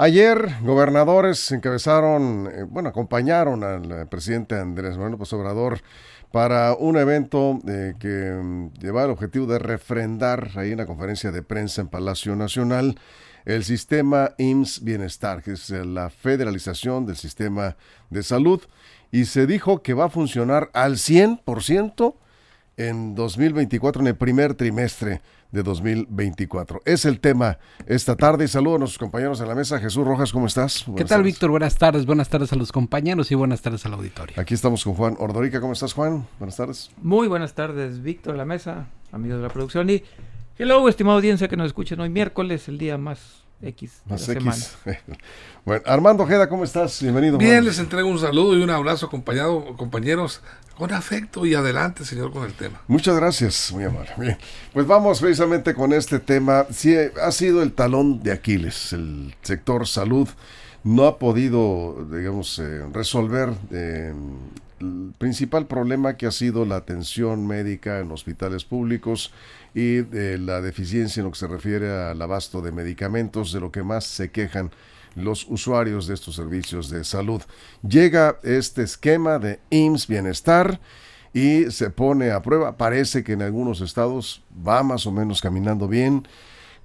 Ayer, gobernadores encabezaron, eh, bueno, acompañaron al eh, presidente Andrés Manuel López Obrador para un evento eh, que mm, lleva el objetivo de refrendar ahí en la conferencia de prensa en Palacio Nacional el sistema IMSS Bienestar, que es la federalización del sistema de salud, y se dijo que va a funcionar al 100% en 2024, en el primer trimestre de 2024. Es el tema esta tarde. Saludos a nuestros compañeros en la mesa. Jesús Rojas, ¿cómo estás? ¿Qué tal, Víctor? Buenas tardes. Buenas tardes a los compañeros y buenas tardes al auditorio. Aquí estamos con Juan Ordorica. ¿Cómo estás, Juan? Buenas tardes. Muy buenas tardes, Víctor, en la mesa, amigos de la producción. Y hello, estimado audiencia que nos escuchen hoy miércoles, el día más X de Más la X. semana. bueno, Armando Ojeda, ¿cómo estás? Bienvenido. Bien, les entrego un saludo y un abrazo acompañado, compañeros, con afecto y adelante, señor, con el tema. Muchas gracias, muy amable. Bien, pues vamos precisamente con este tema. Sí, ha sido el talón de Aquiles. El sector salud no ha podido, digamos, eh, resolver eh, el principal problema que ha sido la atención médica en hospitales públicos y eh, la deficiencia en lo que se refiere al abasto de medicamentos, de lo que más se quejan los usuarios de estos servicios de salud. Llega este esquema de IMSS Bienestar y se pone a prueba. Parece que en algunos estados va más o menos caminando bien.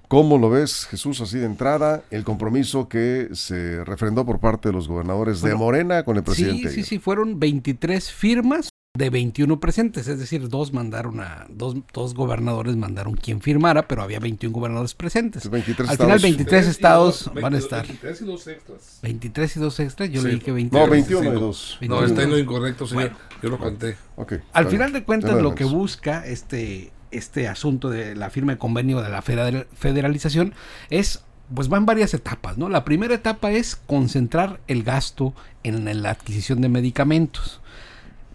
¿Cómo lo ves, Jesús, así de entrada? El compromiso que se refrendó por parte de los gobernadores de Morena con el presidente. Sí, sí, sí, fueron 23 firmas de 21 presentes, es decir, dos mandaron a, dos, dos gobernadores mandaron quien firmara, pero había 21 gobernadores presentes. 23 Al final estados. 23 estados van a estar. 23 y dos extras. 23 y dos extras, yo Sí. leí que 23. No, 21 y Sí, 2. No, está en lo incorrecto, señor. Yo lo conté. Ok. Al final bien. de cuentas, lo que busca este, este asunto de la firma de convenio de la federal- federalización es, pues va en varias etapas, ¿no? La primera etapa es concentrar el gasto en la adquisición de medicamentos.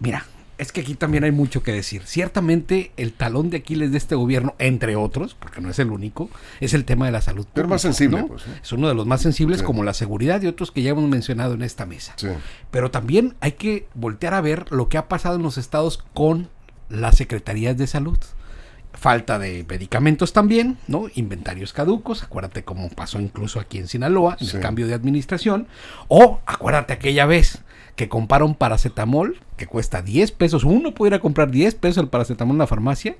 Mira, es que aquí también hay mucho que decir. Ciertamente el talón de Aquiles de este gobierno, entre otros, porque no es el único, es el tema de la salud. Pero más pública, sensible, ¿no? pues. Es uno de los más sensibles Sí. como la seguridad y otros que ya hemos mencionado en esta mesa. Sí. Pero también hay que voltear a ver lo que ha pasado en los estados con las secretarías de salud. Falta de medicamentos también, ¿no? Inventarios caducos, acuérdate cómo pasó incluso aquí en Sinaloa, en Sí. el cambio de administración. O acuérdate aquella vez que compraron paracetamol, que cuesta 10 pesos. Uno pudiera comprar 10 pesos el paracetamol en la farmacia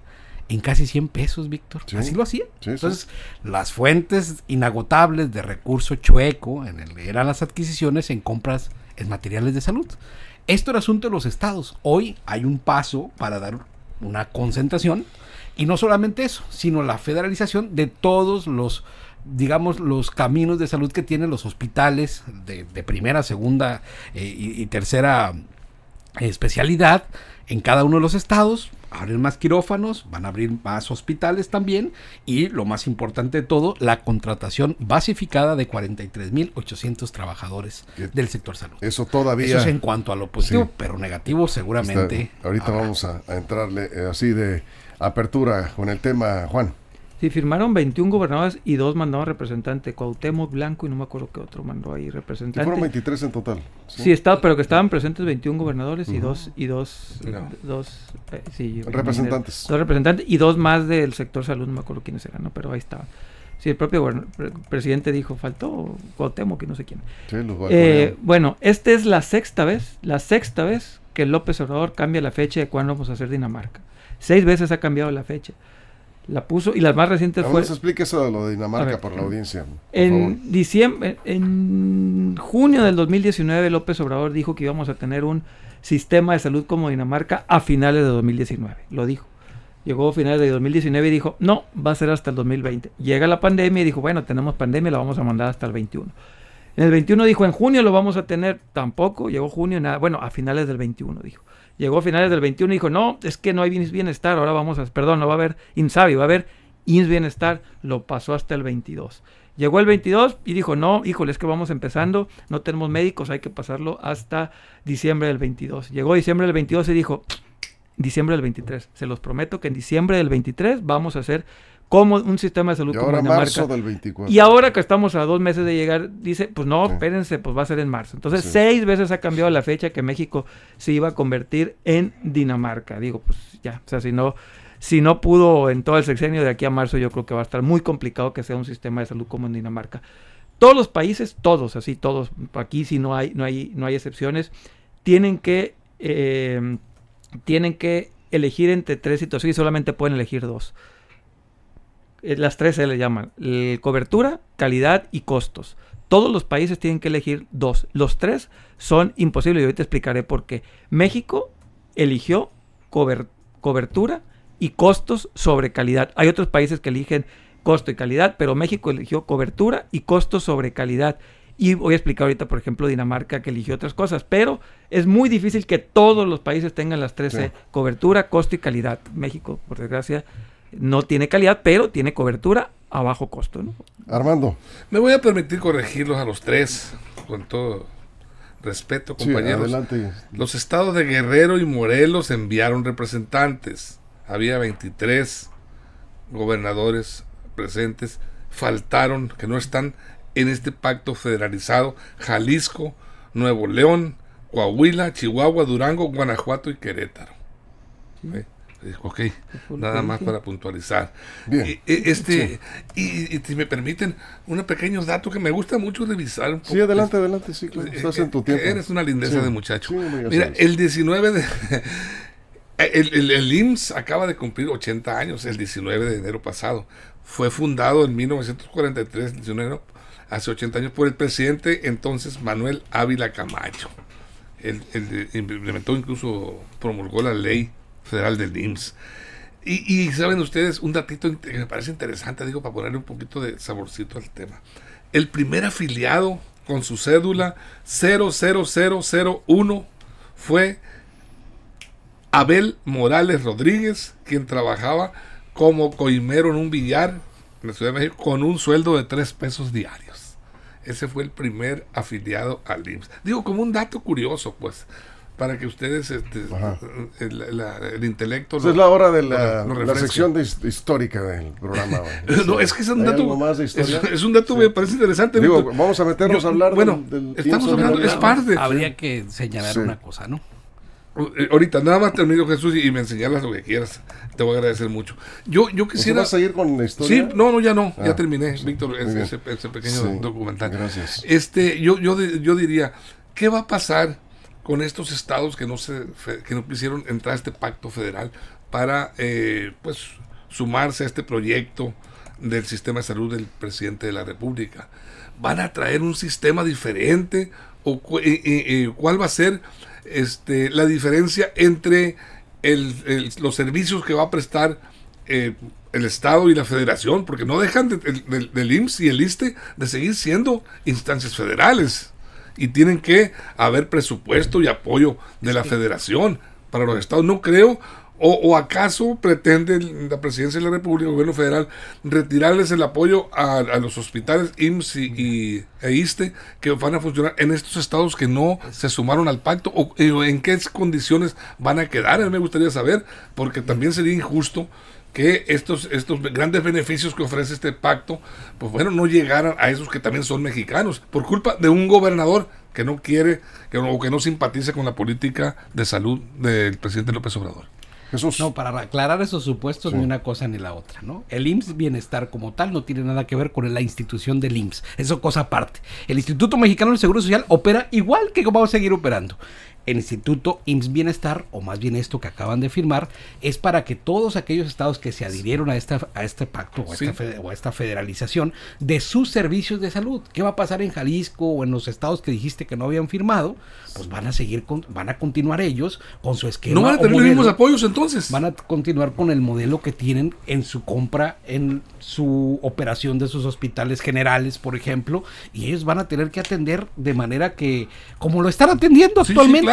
en casi 100 pesos, Víctor. Sí. Así lo. Sí, sí. Entonces, las fuentes inagotables de recurso chueco en el, eran las adquisiciones en compras en materiales de salud. Esto era asunto de los estados. Hoy hay un paso para dar una concentración y no solamente eso, sino la federalización de todos los digamos los caminos de salud que tienen los hospitales de, de primera, segunda eh, y, y tercera especialidad en cada uno de los estados. Abren más quirófanos, van a abrir más hospitales también y lo más importante de todo, la contratación basificada de 43.800 trabajadores del sector salud. Eso todavía. Eso es en cuanto a lo positivo, Sí. pero negativo seguramente. está- ahorita habrá. vamos a, a entrarle eh, así de apertura con el tema, Juan. Sí, firmaron 21 gobernadores y dos mandaron representante. Cuauhtémoc Blanco y no me acuerdo qué otro mandó ahí Y representante. fueron 23 en total. Sí, está, pero que estaban presentes 21 gobernadores y dos, y dos, No. dos, eh, sí, Representantes. Dos representantes y dos más del sector salud, no me acuerdo quiénes eran, ¿no? pero ahí estaban. Sí, el propio pre- presidente dijo, faltó Cuauhtémoc y no sé quién. Sí, los Eh, bueno, esta es la sexta vez, la sexta vez que López Obrador cambia la fecha de cuándo vamos a hacer Dinamarca. Seis veces ha cambiado la fecha. La puso y las más recientes fue nos explique eso de lo de Dinamarca ver. por la audiencia. por favor. en diciembre, en junio del 2019 López Obrador dijo que íbamos a tener un sistema de salud como Dinamarca a finales de 2019. Lo dijo. Llegó a finales de 2019 y dijo, no, va a ser hasta el 2020. Llega la pandemia y dijo, bueno, tenemos pandemia, la vamos a mandar hasta el 21. En el 21 dijo, en junio lo vamos a tener, tampoco, llegó junio, nada, bueno, a finales del 21 dijo. Llegó a finales del 21 y dijo, no, es que no hay bienestar, ahora vamos a, perdón, no va a haber INSABI, va a haber INS Bienestar, lo pasó hasta el 22. Llegó el 22 y dijo, no, híjole, es que vamos empezando, no tenemos médicos, hay que pasarlo hasta diciembre del 22. Llegó diciembre del 22 y dijo, diciembre del 23, se los prometo que en diciembre del 23 vamos a hacer como un sistema de salud Y como ahora Dinamarca. marzo del 24. Y ahora que estamos a dos meses de llegar, dice, pues no, Sí. espérense, pues va a ser en marzo. Entonces, Sí. seis veces ha cambiado la fecha que México se iba a convertir en Dinamarca. Digo, pues ya, o sea, si no, si no pudo en todo el sexenio de aquí a marzo, yo creo que va a estar muy complicado que sea un sistema de salud como en Dinamarca. Todos los países, todos, así, todos, aquí sí no hay, no hay, no hay excepciones, tienen que, eh, tienen que elegir entre tres situaciones y solamente pueden elegir dos. Eh, Las tres se le llaman. cobertura, calidad y costos. Todos los países tienen que elegir dos. Los tres son imposibles y ahorita explicaré por qué. México eligió cober- cobertura y costos sobre calidad. Hay otros países que eligen costo y calidad, pero México eligió cobertura y costos sobre calidad. Y voy a explicar ahorita, por ejemplo, Dinamarca que eligió otras cosas, pero es muy difícil que todos los países tengan las tres Sí. C, cobertura, costo y calidad. México, por desgracia, no tiene calidad, pero tiene cobertura a bajo costo. ¿no? Armando, Me voy a permitir corregirlos a los tres, con todo respeto, sí, compañeros. adelante. Los estados de Guerrero y Morelos enviaron representantes. Había 23 gobernadores presentes. Faltaron, que no están en este pacto federalizado, Jalisco, Nuevo León, Coahuila, Chihuahua, Durango, Guanajuato y Querétaro. Ok, Ok, nada más para puntualizar. Bien. Y- y- Este, y, y si me permiten, un pequeño dato que me gusta mucho revisar. un Sí, poco. adelante, adelante, sí, claro. Eh, Estás eh, en tu tiempo. Eres una lindeza Sí. de muchacho. Sí, Mira, el 19 de... El, el, el IMSS acaba de cumplir 80 años, el 19 de enero pasado. Fue fundado en 1943, 19 de enero, hace 80 años, por el presidente entonces Manuel Ávila Camacho. Él, él implementó, incluso promulgó la ley federal del IMSS. Y, saben ustedes, un datito que me parece interesante, digo, para ponerle un poquito de saborcito al tema. El primer afiliado con su cédula 00001 fue Abel Morales Rodríguez, quien trabajaba como coimero en un billar en la Ciudad de México con un sueldo de tres pesos diarios. Ese fue el primer afiliado al IMSS. Digo, como un dato curioso, pues, para que ustedes, este, el, la- el intelecto... Esa lo- es la hora de la, lo- lo la sección de histórica del programa. No, es que es un ¿Hay dato. algo más de es, un dato Sí. que me parece interesante. Digo, vamos a meternos Yo- a hablar bueno, del, del estamos hablando, es parte. Habría que señalar Sí. una cosa, ¿no? Eh, Ahorita, nada más termino Jesús y, y me enseñalas lo que quieras. Te voy a agradecer mucho. Yo, yo ¿Usted quisiera. va a seguir con la historia? Sí, no, no, ya no, Ah, ya terminé, sí, Víctor, ese, ese- ese pequeño Sí, documental. gracias. Este, yo, yo, yo diría, ¿qué va a pasar con estos estados que no se, que no quisieron entrar a este pacto federal para, eh, pues, sumarse a este proyecto del sistema de salud del presidente de la República? ¿Van a traer un sistema diferente o cu- cuál va a ser este, la diferencia entre el- los servicios que va a prestar eh, el Estado y la Federación, porque no dejan de- del IMSS y el ISTE de seguir siendo instancias federales y tienen que haber presupuesto y apoyo de la Federación para los estados. No creo, o, o acaso pretende la Presidencia de la República, el gobierno federal, retirarles el apoyo a, a los hospitales IMSS y, e ISTE que van a funcionar en estos estados que no se sumaron al pacto, o en qué condiciones van a quedar. A mí me gustaría saber, porque también sería injusto que estos, estos grandes beneficios que ofrece este pacto, pues bueno, no llegaran a esos que también son mexicanos, por culpa de un gobernador que no quiere que, o que no simpatiza con la política de salud del presidente López Obrador. Jesús. No, para aclarar esos supuestos, Sí. ni una cosa ni la otra, ¿no? El IMSS Bienestar como tal no tiene nada que ver con la institución del IMSS. Eso cosa aparte. El Instituto Mexicano del Seguro Social opera igual que como va a seguir operando. El Instituto IMSS Bienestar, o más bien esto que acaban de firmar, es para que todos aquellos estados que se adhirieron a, esta, a este pacto o a, Sí. esta, o a esta federalización de sus servicios de salud. ¿Qué va a pasar en Jalisco o en los estados que dijiste que no habían firmado? Pues van a seguir, con- van a continuar ellos con su esquema. ¿No van a tener los mismos apoyos entonces? van a continuar con el modelo que tienen en su compra, en su operación de sus hospitales generales, por ejemplo, y ellos van a tener que atender de manera que, como lo están atendiendo Sí, sí, actualmente,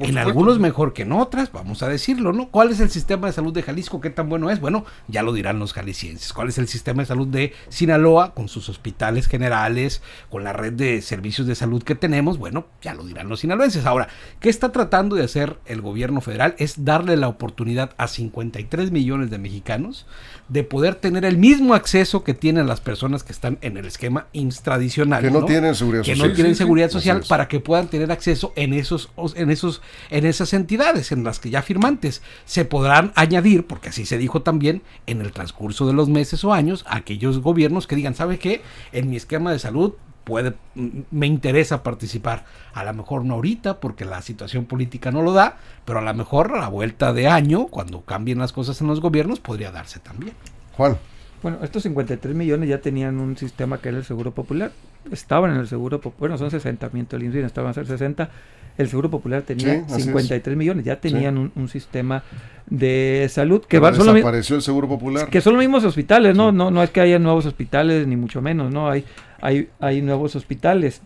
en algunos mejor que en otras, vamos a decirlo, ¿no? ¿Cuál es el sistema de salud de Jalisco? ¿Qué tan bueno es? Bueno, ya lo dirán los jaliscienses. ¿Cuál es el sistema de salud de Sinaloa con sus hospitales generales, con la red de servicios de salud que tenemos? Bueno, ya lo dirán los sinaloenses. Ahora, ¿qué está tratando de hacer el gobierno federal? Es darle la oportunidad a 53 millones de mexicanos de poder tener el mismo acceso que tienen las personas que están en el esquema IMSS tradicional. Que no tienen seguridad que social. no tienen Sí, seguridad social para que puedan tener acceso en esos en esos en esas entidades en las que ya firmantes. Se podrán añadir porque así se dijo también en el transcurso de los meses o años aquellos gobiernos que digan sabe qué en mi esquema de salud puede m- me interesa participar. A lo mejor no ahorita porque la situación política no lo da pero a lo mejor a la vuelta de año cuando cambien las cosas en los gobiernos podría darse también. Juan, Bueno, estos 53 millones ya tenían un sistema que era el Seguro Popular. Estaban en el Seguro Popular, bueno, son 60, miento el INSS, estaban a ser 60. El Seguro Popular tenía Sí, así es. 53 millones, ya tenían un, un sistema de salud que pero va, son, desapareció el Seguro Popular. que son los mismos hospitales, ¿no? No, no es que haya nuevos hospitales, ni mucho menos, ¿no? Hay, hay, hay nuevos hospitales.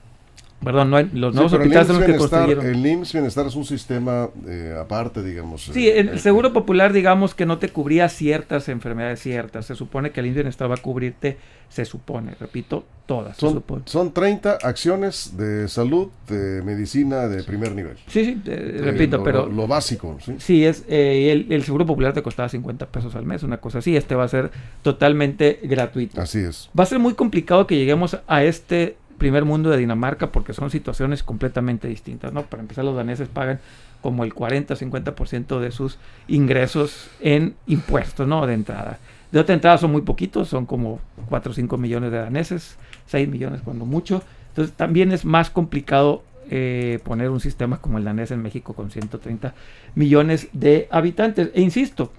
Perdón, no hay, los Sí, nuevos el hospitales son IMSS los que construyeron. el IMSS Bienestar es un sistema eh, aparte, digamos. Sí, eh, el, el seguro popular, digamos que no te cubría ciertas enfermedades ciertas. Se supone que el bienestar va a cubrirte, se supone, repito, todas. Son, son 30 acciones de salud, de medicina de primer nivel. Sí, sí, eh, Eh, repito, lo- pero Lo, lo básico, ¿sí? sí, es eh, el, el seguro popular te costaba 50 pesos al mes, una cosa así. Este va a ser totalmente gratuito. Así es. Va a ser muy complicado que lleguemos a este primer mundo de Dinamarca porque son situaciones completamente distintas, ¿no? Para empezar, los daneses pagan como el 40-50% de sus ingresos en impuestos, ¿no? De entrada. De otra entrada son muy poquitos, son como 4 o 5 millones de daneses, 6 millones cuando mucho. Entonces también es más complicado eh, poner un sistema como el danés en México con 130 millones de habitantes. E insisto,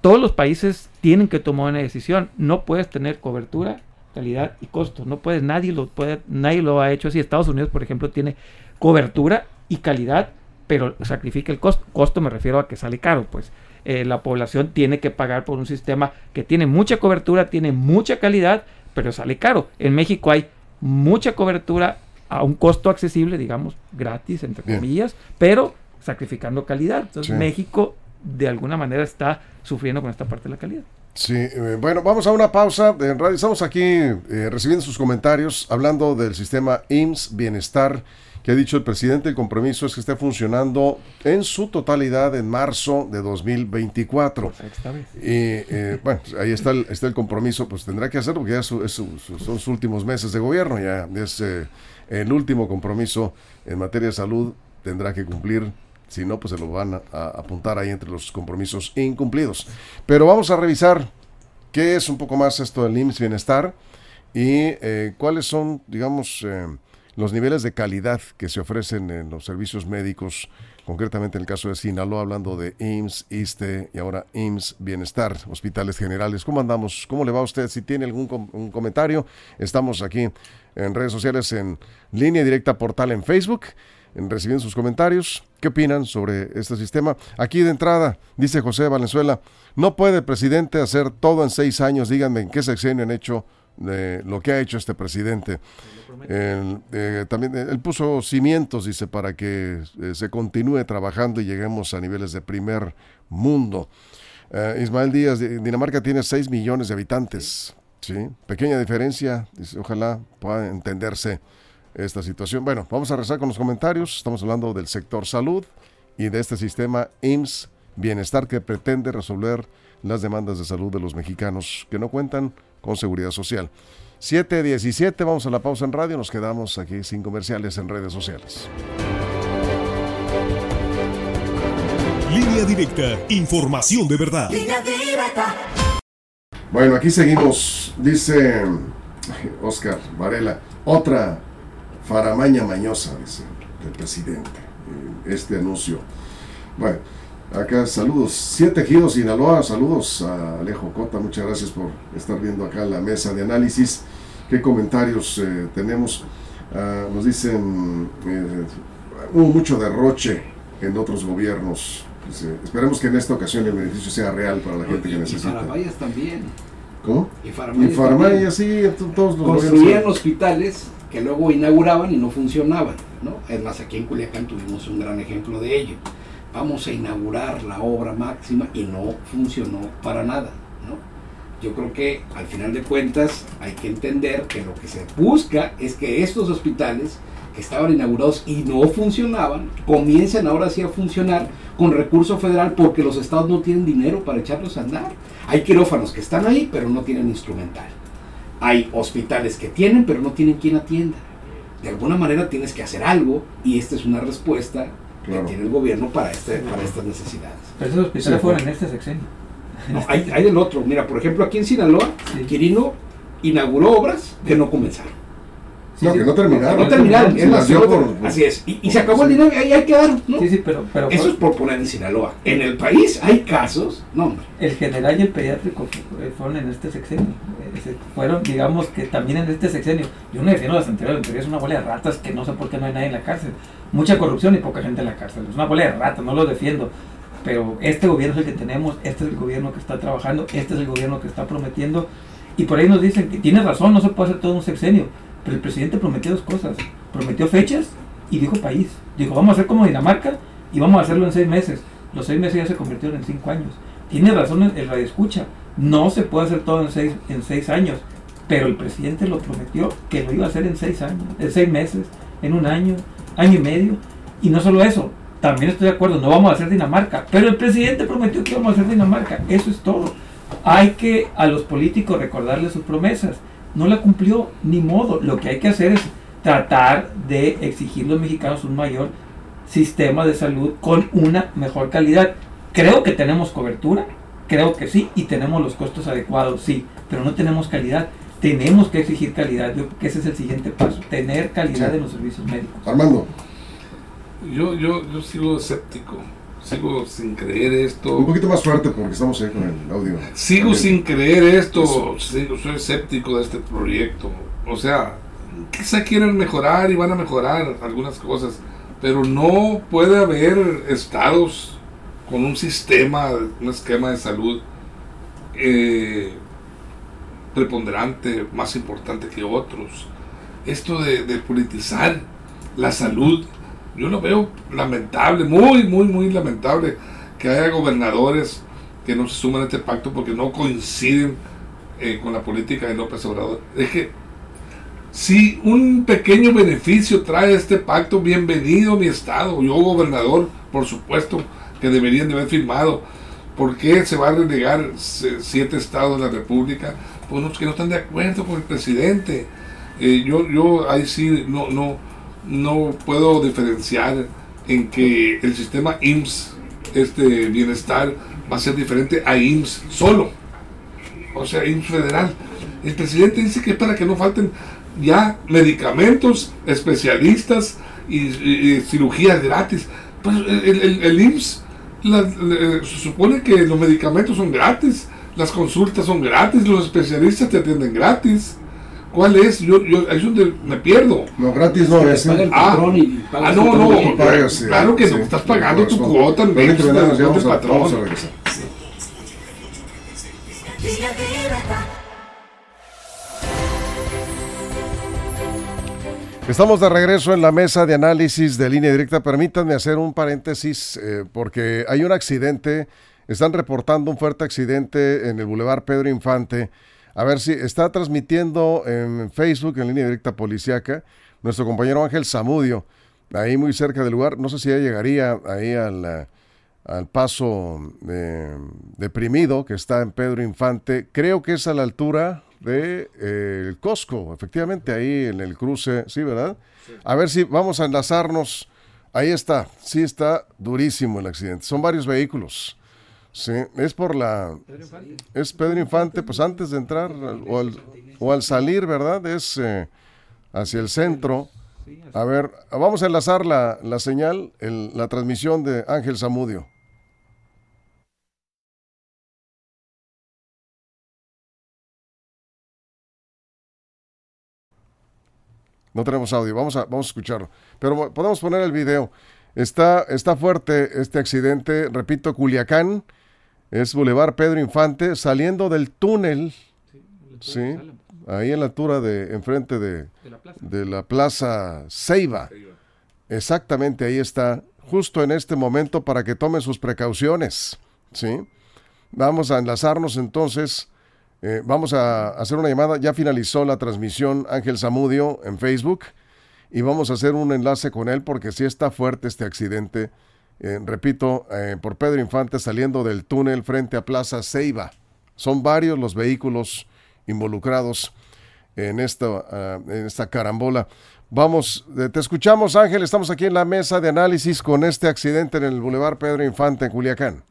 todos los países tienen que tomar una decisión. No puedes tener cobertura, calidad y costo. No puedes, nadie lo puede, nadie lo ha hecho así. Estados Unidos, por ejemplo, tiene cobertura y calidad, pero sacrifica el costo. Costo me refiero a que sale caro, pues. Eh, la población tiene que pagar por un sistema que tiene mucha cobertura, tiene mucha calidad, pero sale caro. En México hay mucha cobertura a un costo accesible, digamos, gratis, entre Bien. comillas, pero sacrificando calidad. Entonces Sí. México de alguna manera está sufriendo con esta parte de la calidad. Sí, eh, bueno, vamos a una pausa. En radio estamos aquí eh, recibiendo sus comentarios, hablando del sistema IMSS Bienestar, que ha dicho el presidente. El compromiso es que esté funcionando en su totalidad en marzo de 2024. Por sexta vez. Y eh, bueno, pues, ahí está el, está el compromiso, pues tendrá que hacerlo porque ya su- es su- su- son sus últimos meses de gobierno, ya es eh, el último compromiso en materia de salud, tendrá que cumplir, si no, pues se lo van a, apuntar ahí entre los compromisos incumplidos. Pero vamos a revisar qué es un poco más esto del IMSS Bienestar y eh, cuáles son, digamos, eh, los niveles de calidad que se ofrecen en los servicios médicos, concretamente en el caso de Sinaloa, hablando de IMSS, ISTE y ahora IMSS Bienestar, hospitales generales. ¿Cómo andamos? ¿Cómo le va a usted? Si tiene algún comentario, estamos aquí en redes sociales, en línea directa portal en Facebook, recibiendo sus comentarios. ¿Qué opinan sobre este sistema? Aquí de entrada, dice José Valenzuela, no puede el presidente hacer todo en seis años. Díganme en qué sexenio han hecho eh, lo que ha hecho este presidente. Él, eh, también eh, él puso cimientos, dice, para que eh, se continúe trabajando y lleguemos a niveles de primer mundo. Eh, Ismael Díaz, Dinamarca tiene 6 millones de habitantes. ¿sí? Pequeña diferencia, dice, ojalá pueda entenderse esta situación. Bueno, vamos a rezar con los comentarios. Estamos hablando del sector salud y de este sistema IMSS Bienestar que pretende resolver las demandas de salud de los mexicanos que no cuentan con seguridad social. 7.17, vamos a la pausa en radio, nos quedamos aquí sin comerciales en redes sociales. Línea directa, información de verdad. Bueno, aquí seguimos, dice Oscar Varela, otra faramaña mañosa, dice el presidente. Eh, este anuncio. Bueno, acá saludos. Siete Giros Sinaloa, saludos a Alejo Cota, muchas gracias por estar viendo acá la mesa de análisis. ¿Qué comentarios eh, tenemos? Ah, nos dicen, eh, hubo mucho derroche en otros gobiernos. Dice, esperemos que en esta ocasión el beneficio sea real para la gente que Y necesita. Faramayas también. ¿Cómo? Y Y Faramayas Farmaya, también. sí, en todos los Construían gobiernos. hospitales que luego inauguraban y no funcionaban, ¿no? Es aquí en Culiacán tuvimos un gran ejemplo de ello. Vamos a inaugurar la obra máxima y no funcionó para nada, ¿no? Yo creo que al final de cuentas hay que entender que lo que se busca es que estos hospitales que estaban inaugurados y no funcionaban, comiencen ahora sí a funcionar con recurso federal porque los estados no tienen dinero para echarlos a andar. Hay quirófanos que están ahí pero no tienen instrumental. Hay hospitales que tienen, pero no tienen quien atienda. De alguna manera tienes que hacer algo y esta es una respuesta Claro. que tiene el gobierno para, este, para estas necesidades. Pero esos hospitales Sí, fueron fue. en este sexenio. No, hay, hay del otro. Mira, por ejemplo, aquí en Sinaloa, Sí. Quirino inauguró obras que no comenzaron. No, que no terminaron. No terminaron. Es más, así es. Y, y se acabó el dinero y ahí, ahí quedaron. ¿no? Sí, sí, pero, pero Eso es por poner en Sinaloa. En el país hay casos. No, hombre. el general y el pediátrico eh, fueron en este sexenio. Eh, fueron, digamos que también en este sexenio. Yo no defiendo las anteriores, las anteriores es una bola de ratas que no sé por qué no hay nadie en la cárcel. Mucha corrupción y poca gente en la cárcel. Es una bola de ratas, no lo defiendo. Pero este gobierno es el que tenemos, este es el gobierno que está trabajando, este es el gobierno que está prometiendo. Y por ahí nos dicen que tiene razón, no se puede hacer todo un sexenio. Pero el presidente prometió dos cosas. Prometió fechas y dijo país. Dijo, vamos a hacer como Dinamarca y vamos a hacerlo en seis meses. Los seis meses ya se convirtieron en cinco años. Tiene razón el, radio escucha. No se puede hacer todo en seis, en seis años. Pero el presidente lo prometió que lo iba a hacer en seis años, en seis meses, en un año, año y medio. Y no solo eso, también estoy de acuerdo, no vamos a hacer Dinamarca. Pero el presidente prometió que íbamos a hacer Dinamarca. Eso es todo. Hay que a los políticos recordarles sus promesas. No la cumplió, ni modo. Lo que hay que hacer es tratar de exigir a los mexicanos un mayor sistema de salud con una mejor calidad. Creo que tenemos cobertura, creo que sí, y tenemos los costos adecuados, sí, pero no tenemos calidad. Tenemos que exigir calidad, yo creo que ese es el siguiente paso, tener calidad Sí. en los servicios médicos. Armando, Yo, yo, yo sigo escéptico. Sigo sin creer esto. un poquito más fuerte porque estamos ahí con el audio. Sigo También. sin creer esto, sigo- soy escéptico de este proyecto. O sea, quizá quieren mejorar y van a mejorar algunas cosas, pero no puede haber estados con un sistema, un esquema de salud eh, preponderante, más importante que otros. Esto de, de politizar la salud, yo lo veo lamentable, muy, muy, muy lamentable que haya gobernadores que no se suman a este pacto porque no coinciden eh, con la política de López Obrador. Es que si un pequeño beneficio trae este pacto, bienvenido mi estado. Yo, gobernador, por supuesto que deberían de haber firmado. ¿Por qué se va a renegar se- siete estados de la República? Pues los que no están de acuerdo con el presidente. Eh, yo, yo ahí sí no, no, no puedo diferenciar en que el sistema IMSS, este bienestar, va a ser diferente a IMSS solo. O sea, IMSS federal. El presidente dice que es para que no falten ya medicamentos, especialistas y, cirugías gratis. Pues el, el, el IMSS se supone que los medicamentos son gratis, las consultas son gratis, los especialistas te atienden gratis. ¿Cuál es? Yo, yo, ahí es donde me pierdo. No, gratis no es. paga el. Ah, y ah, no, no, sí. Claro que Sí, no, estás pagando tu cuota en México, vamos, patrón. vamos a regresar. Estamos de regreso en la mesa de análisis de línea directa. Permítanme hacer un paréntesis eh, porque hay un accidente. Están reportando un fuerte accidente en el Boulevard Pedro Infante. A ver si está transmitiendo en Facebook, en línea directa policiaca, nuestro compañero Ángel Zamudio, ahí muy cerca del lugar. No sé si ya llegaría ahí al, eh, al paso eh, deprimido que está en Pedro Infante. Creo que es a la altura de eh, el Costco, efectivamente, ahí en el cruce, sí, ¿verdad? A ver si vamos a enlazarnos. Ahí está, sí está durísimo el accidente. Son varios vehículos. Sí, es por la... Es Pedro Infante, pues antes de entrar o al, o al salir, ¿verdad? Es eh, hacia el centro. A ver, vamos a enlazar la, la señal, la transmisión de Ángel Zamudio. No tenemos audio, vamos a, vamos a escucharlo. Pero podemos poner el video. Está, está fuerte este accidente, repito, Culiacán, es Boulevard Pedro Infante, saliendo del túnel, sí, ahí en la altura de, enfrente de, de la Plaza Ceiba. Exactamente, ahí está, justo en este momento para que tomen sus precauciones, ¿sí? Vamos a enlazarnos entonces, eh, vamos a hacer una llamada, ya finalizó la transmisión Ángel Zamudio en Facebook y vamos a hacer un enlace con él porque sí está fuerte este accidente, eh, repito, eh, por Pedro Infante saliendo del túnel frente a Plaza Ceiba. Son varios los vehículos involucrados en esta, ah, en esta carambola. Vamos, eh, te escuchamos Ángel, estamos aquí en la mesa de análisis con este accidente en el Boulevard Pedro Infante en Culiacán.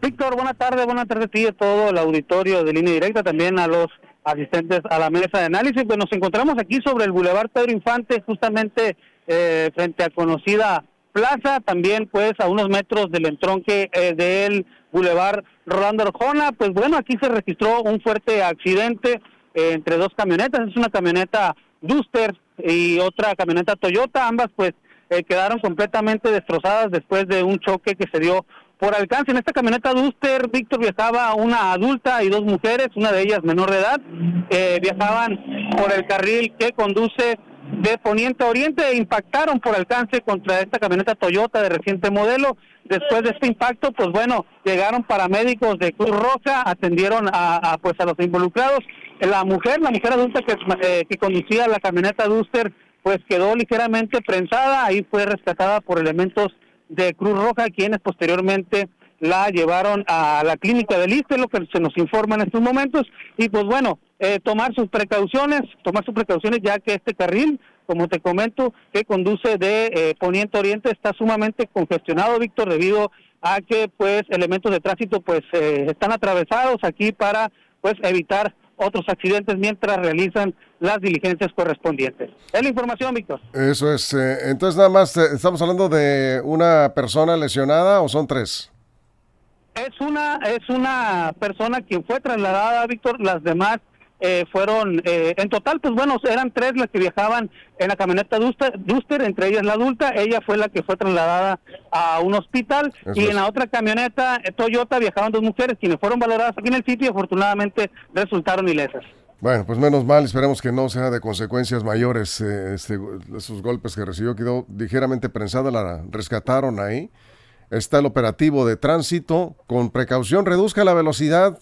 Víctor, buenas tardes, buenas tardes a ti y a todo el auditorio de línea directa, también a los asistentes a la mesa de análisis. Pues nos encontramos aquí sobre el Boulevard Pedro Infante, justamente eh, frente a conocida plaza, también pues a unos metros del entronque eh, del Boulevard Rolando Arjona. Pues bueno, aquí se registró un fuerte accidente eh, entre dos camionetas, es una camioneta Duster y otra camioneta Toyota, ambas pues eh, quedaron completamente destrozadas después de un choque que se dio por alcance. En esta camioneta Duster, Víctor viajaba una adulta y dos mujeres, una de ellas menor de edad, eh, viajaban por el carril que conduce de poniente a oriente e impactaron por alcance contra esta camioneta Toyota de reciente modelo. Después de este impacto, pues bueno, llegaron paramédicos de Cruz Roja, atendieron a, a, pues a los involucrados. La mujer, la mujer adulta que, eh, que conducía la camioneta Duster, pues quedó ligeramente prensada, ahí fue rescatada por elementos de Cruz Roja, quienes posteriormente la llevaron a la clínica del ISTE, lo que se nos informa en estos momentos, y pues bueno, eh, tomar sus precauciones, tomar sus precauciones ya que este carril, como te comento, que conduce de eh, poniente oriente está sumamente congestionado, Víctor, debido a que pues elementos de tránsito pues eh, están atravesados aquí para pues evitar otros accidentes mientras realizan las diligencias correspondientes. Es la información, Víctor. Eso es. eh, entonces, nada más, ¿estamos hablando de una persona lesionada o son tres? Es una, es una persona quien fue trasladada, Víctor, las demás eh, fueron, eh, en total, pues bueno, eran tres las que viajaban en la camioneta Duster, Duster, entre ellas la adulta, ella fue la que fue trasladada a un hospital Eso y es. en la otra camioneta eh, Toyota viajaban dos mujeres quienes fueron valoradas aquí en el sitio y afortunadamente resultaron ilesas. Bueno, pues menos mal, esperemos que no sea de consecuencias mayores. eh, este, esos golpes que recibió quedó ligeramente prensada, la rescataron ahí. Está el operativo de tránsito. Con precaución, reduzca la velocidad.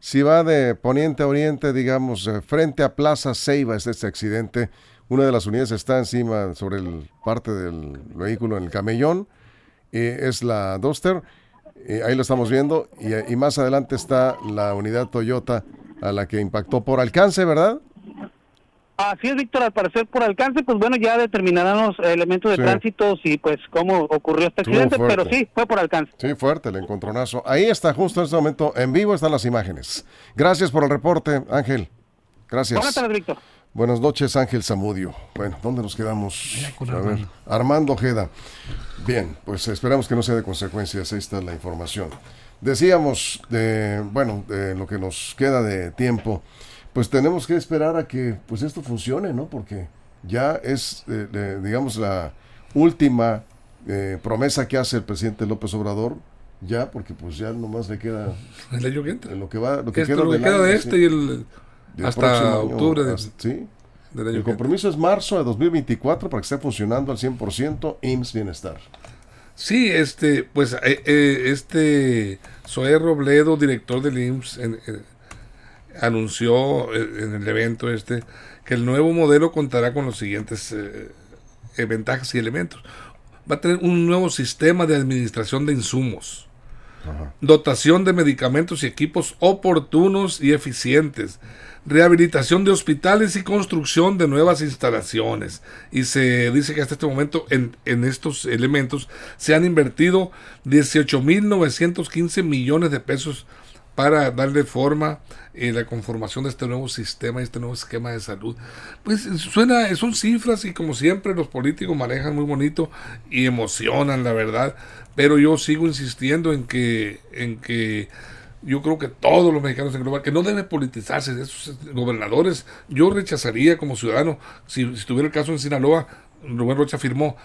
Si va de poniente a oriente, digamos, eh, frente a Plaza Ceiba es este accidente. Una de las unidades está encima, sobre el parte del vehículo, en el camellón. eh, es la Duster. eh, ahí lo estamos viendo. Y, y más adelante está la unidad Toyota a la que impactó por alcance, ¿verdad? Así es, Víctor, al parecer por alcance, pues bueno, ya determinarán los elementos de Sí. tránsito y pues cómo ocurrió este accidente, pero sí, fue por alcance. Sí, fuerte el encontronazo. Ahí está, justo en este momento, en vivo están las imágenes. Gracias por el reporte, Ángel. Gracias. Buenas tardes, Víctor. Buenas noches, Ángel Zamudio. Bueno, ¿dónde nos quedamos? A ver, Armando. Armando Ojeda. Bien, pues esperamos que no sea de consecuencias. Ahí está la información. Decíamos, de, bueno, de lo que nos queda de tiempo, pues tenemos que esperar a que pues esto funcione, ¿no? Porque ya es, eh, eh, digamos, la última eh, promesa que hace el presidente López Obrador, ya, porque pues ya nomás le queda El año que entra. en lo que va, lo que Esto, queda, lo que del queda año, de sí, este y el, hasta año, octubre de- hasta- sí. del año El compromiso es marzo de 2024 para que esté funcionando al 100% IMSS Bienestar. Sí, este, pues eh, eh, este Zoé Robledo, director del IMSS, en- en- anunció eh, en el evento este que el nuevo modelo contará con los siguientes eh, eh, ventajas y elementos. Va a tener un nuevo sistema de administración de insumos, dotación de medicamentos y equipos oportunos y eficientes, rehabilitación de hospitales y construcción de nuevas instalaciones. Y se dice que hasta este momento en, en estos elementos se han invertido 18.915 millones de pesos para darle forma en la conformación de este nuevo sistema, este nuevo esquema de salud. Pues suena, son cifras y como siempre los políticos manejan muy bonito y emocionan, la verdad. Pero yo sigo insistiendo en que, en que yo creo que todos los mexicanos en global, que no debe politizarse esos gobernadores. Yo rechazaría como ciudadano, si, si tuviera el caso en Sinaloa, Rubén Rocha afirmó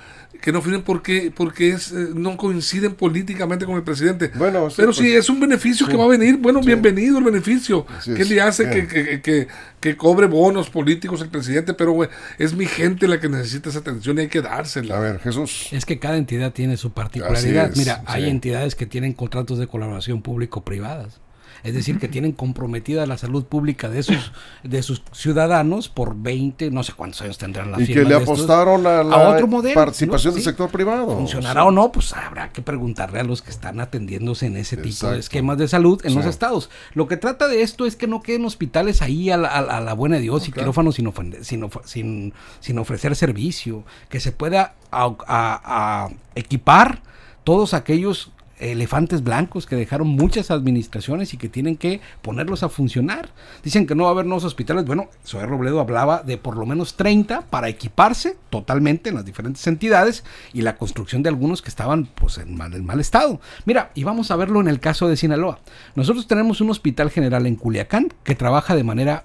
que no firmen porque porque es, eh, no coinciden políticamente con el presidente. Bueno, sí, pero pues, si es un beneficio sí, que va a venir, bueno, sí. bienvenido el beneficio. Así ¿Qué es, le hace que, que, que, que cobre bonos políticos el presidente? Pero güey, es mi gente la que necesita esa atención y hay que dársela. A ver, Jesús. Es que cada entidad tiene su particularidad. Es, Mira, hay entidades que tienen contratos de colaboración público-privadas. Es decir, que tienen comprometida la salud pública de sus, de sus ciudadanos por 20, no sé cuántos años tendrán la Y que le estos, apostaron a la a otro modelo, participación ¿no? del sector privado. ¿Funcionará o no? Pues habrá que preguntarle a los que están atendiéndose en ese tipo de esquemas de salud en los estados. Lo que trata de esto es que no queden hospitales ahí a la, a la- buena de Dios y quirófanos sin, ofende- sin, of- sin- sin ofrecer servicio, que se pueda a equipar todos aquellos elefantes blancos que dejaron muchas administraciones y que tienen que ponerlos a funcionar. Dicen que no va a haber nuevos hospitales. Bueno, Zoé Robledo hablaba de por lo menos 30 para equiparse totalmente en las diferentes entidades y la construcción de algunos que estaban pues en mal, en mal estado. Mira, y vamos a verlo en el caso de Sinaloa. Nosotros tenemos un hospital general en Culiacán que trabaja de manera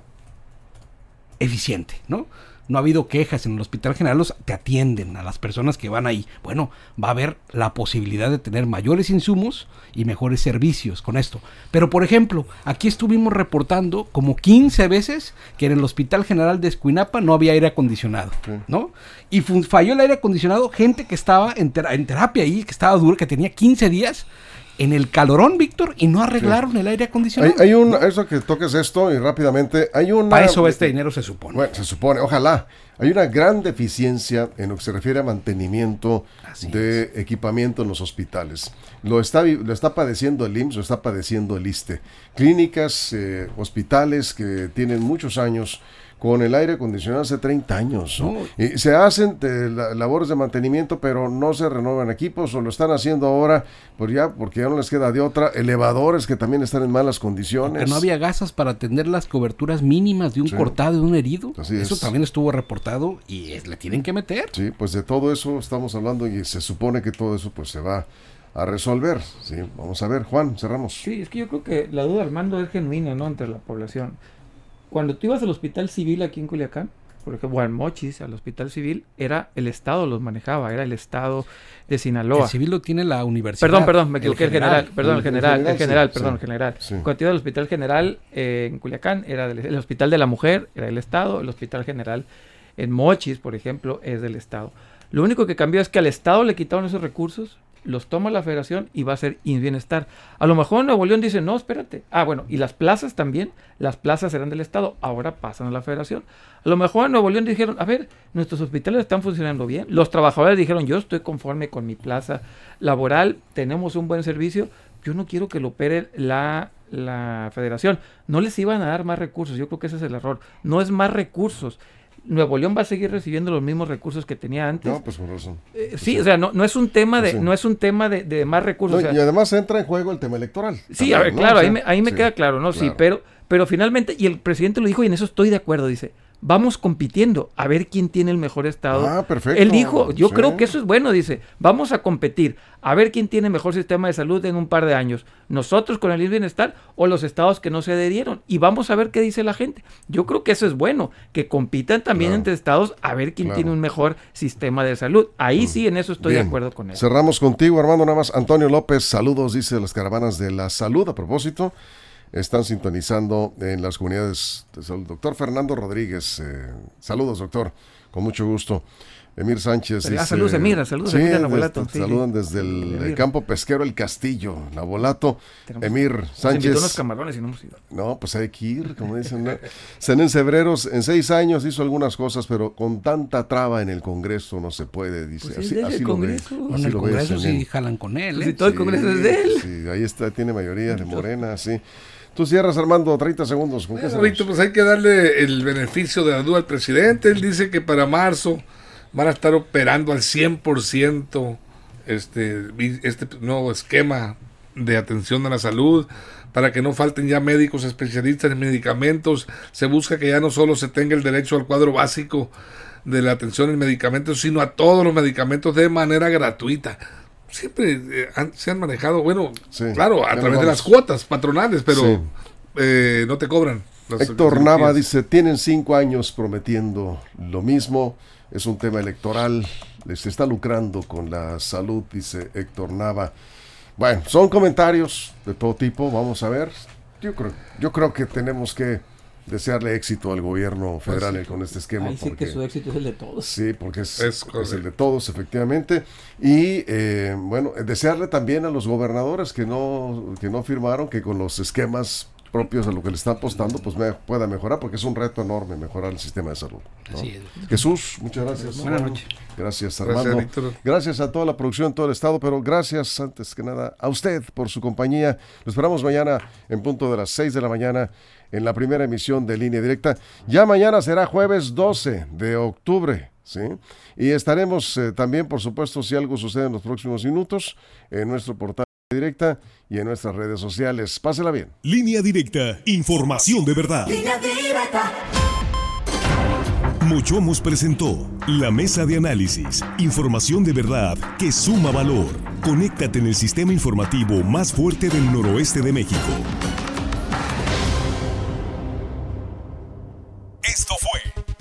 eficiente, ¿no? No ha habido quejas en el Hospital General, los, te atienden a las personas que van ahí. Bueno, va a haber la posibilidad de tener mayores insumos y mejores servicios con esto. Pero, por ejemplo, aquí estuvimos reportando como 15 veces que en el Hospital General de Escuinapa no había aire acondicionado, ¿no? Y falló el aire acondicionado, gente que estaba en, tera- en terapia ahí, que estaba duro, que tenía 15 días en el calorón, Víctor, y no arreglaron el aire acondicionado. hay un, eso que toques esto y rápidamente, hay una... Para eso va este dinero se supone. Bueno, se supone, ojalá. Hay una gran deficiencia en lo que se refiere a mantenimiento Así de equipamiento en los hospitales. Lo está, lo está padeciendo el IMSS, lo está padeciendo el ISTE. Clínicas, eh, hospitales que tienen muchos años con el aire acondicionado hace 30 años. ¿no? No. Y se hacen eh, la- labores de mantenimiento, pero no se renuevan equipos o lo están haciendo ahora por ya, porque ya no les queda de otra. Elevadores que también están en malas condiciones. Que no había gasas para atender las coberturas mínimas de un Sí. cortado, de un herido. Así Eso es. también estuvo reportado y es- le tienen que meter. Sí, pues de todo eso estamos hablando y se supone que todo eso pues se va a resolver. Sí, vamos a ver, Juan, cerramos. Sí, es que yo creo que la duda, Armando, es genuina, ¿no? Entre la población. Cuando tú ibas al hospital civil aquí en Culiacán, por ejemplo, o al Mochis, al hospital civil, era el Estado los manejaba, era el Estado de Sinaloa. El civil lo tiene la universidad. Perdón, perdón, me equivoqué, el general, perdón, el El general, el general, perdón, el general. Cuando iba al hospital general eh, en Culiacán, era del, el hospital de la mujer, era del Estado, el hospital general en Mochis, por ejemplo, es del Estado. Lo único que cambió es que al Estado le quitaron esos recursos, los toma la federación y va a ser bienestar. A lo mejor Nuevo León dice, no, espérate. Ah, bueno, y las plazas también, las plazas eran del Estado, ahora pasan a la federación. A lo mejor en Nuevo León dijeron, a ver, nuestros hospitales están funcionando bien. Los trabajadores dijeron, yo estoy conforme con mi plaza laboral, tenemos un buen servicio, yo no quiero que lo opere la, la federación. No les iban a dar más recursos, yo creo que ese es el error. No es más recursos. Nuevo León va a seguir recibiendo los mismos recursos que tenía antes. No, pues por razón. Eh, sí, o sea, no, no es un tema de, Sí. no es un tema de, de más recursos. No, o sea, y además entra en juego el tema electoral. Sí, a ver, claro, ahí me, ahí me sí, queda claro, ¿no? Sí, pero, pero finalmente, y el presidente lo dijo y en eso estoy de acuerdo, dice, vamos compitiendo a ver quién tiene el mejor estado. Ah, perfecto, Él dijo, yo sí. creo que eso es bueno, dice, vamos a competir a ver quién tiene mejor sistema de salud en un par de años, nosotros con el bienestar o los estados que no se adherieron y vamos a ver qué dice la gente. Yo creo que eso es bueno, que compitan también Claro. entre estados a ver quién Claro. tiene un mejor sistema de salud. Ahí sí, en eso estoy de acuerdo con él. Cerramos contigo, Armando, nada más. Antonio López, saludos, dice las caravanas de la salud. A propósito, están sintonizando en las comunidades de salud. Doctor Fernando Rodríguez, eh, saludos, doctor, con mucho gusto. Emir Sánchez. Ah, dice- saludos, Emir, saludos, Sí, Emir, desde- sí, saludan sí. desde el Emir. campo pesquero El Castillo, Nabolato. Emir Sánchez. unos camarones y no hemos ido. No, pues hay que ir, como dicen. ¿no? Zenén Cebreros en seis años hizo algunas cosas, pero con tanta traba en el Congreso no se puede, dice. Pues así así lo ve. Congreso. Así en el lo ve Congreso Zenén. sí jalan con él. Pues ¿eh? si todo el Congreso es de él. Sí, ahí está, tiene mayoría de Morena, sí. Tú cierras, Armando, 30 segundos. ¿Con qué Bueno? Víctor, pues hay que darle el beneficio de la duda al presidente. Él dice que para marzo van a estar operando al 100% este, este nuevo esquema de atención a la salud, para que no falten ya médicos especialistas en medicamentos. Se busca que ya no solo se tenga el derecho al cuadro básico de la atención en medicamentos, sino a todos los medicamentos de manera gratuita. Siempre eh, han- se han manejado, bueno, Sí, claro, a través de las cuotas patronales, pero Sí. eh, no te cobran. Héctor. Nava dice, tienen cinco años prometiendo lo mismo, es un tema electoral, les está lucrando con la salud, dice Héctor Nava. Bueno, son comentarios de todo tipo, vamos a ver. Yo creo, yo creo que tenemos que desearle éxito al gobierno federal con este esquema. Ahí sí porque- que su éxito es el de todos. Sí, porque es, Es el de todos, efectivamente. Y eh, bueno, desearle también a los gobernadores que no, que no firmaron, que con los esquemas propios a lo que le están apostando, pues me, pueda mejorar, porque es un reto enorme mejorar el sistema de salud. ¿no? Así es. Jesús, muchas gracias. Buenas noches. Gracias, Gracias, Armando. Víctor. Gracias a toda la producción en todo el estado, pero gracias antes que nada a usted por su compañía. Lo esperamos mañana en punto de las 6 de la mañana en la primera emisión de Línea Directa. Ya mañana será jueves 12 de octubre, ¿sí? Y estaremos eh, también, por supuesto, si algo sucede en los próximos minutos, en nuestro portal directa y en nuestras redes sociales. Pásela bien. Línea directa, información de verdad. Línea directa. Mochomos presentó la mesa de análisis. Información de verdad que suma valor. Conéctate en el sistema informativo más fuerte del noroeste de México.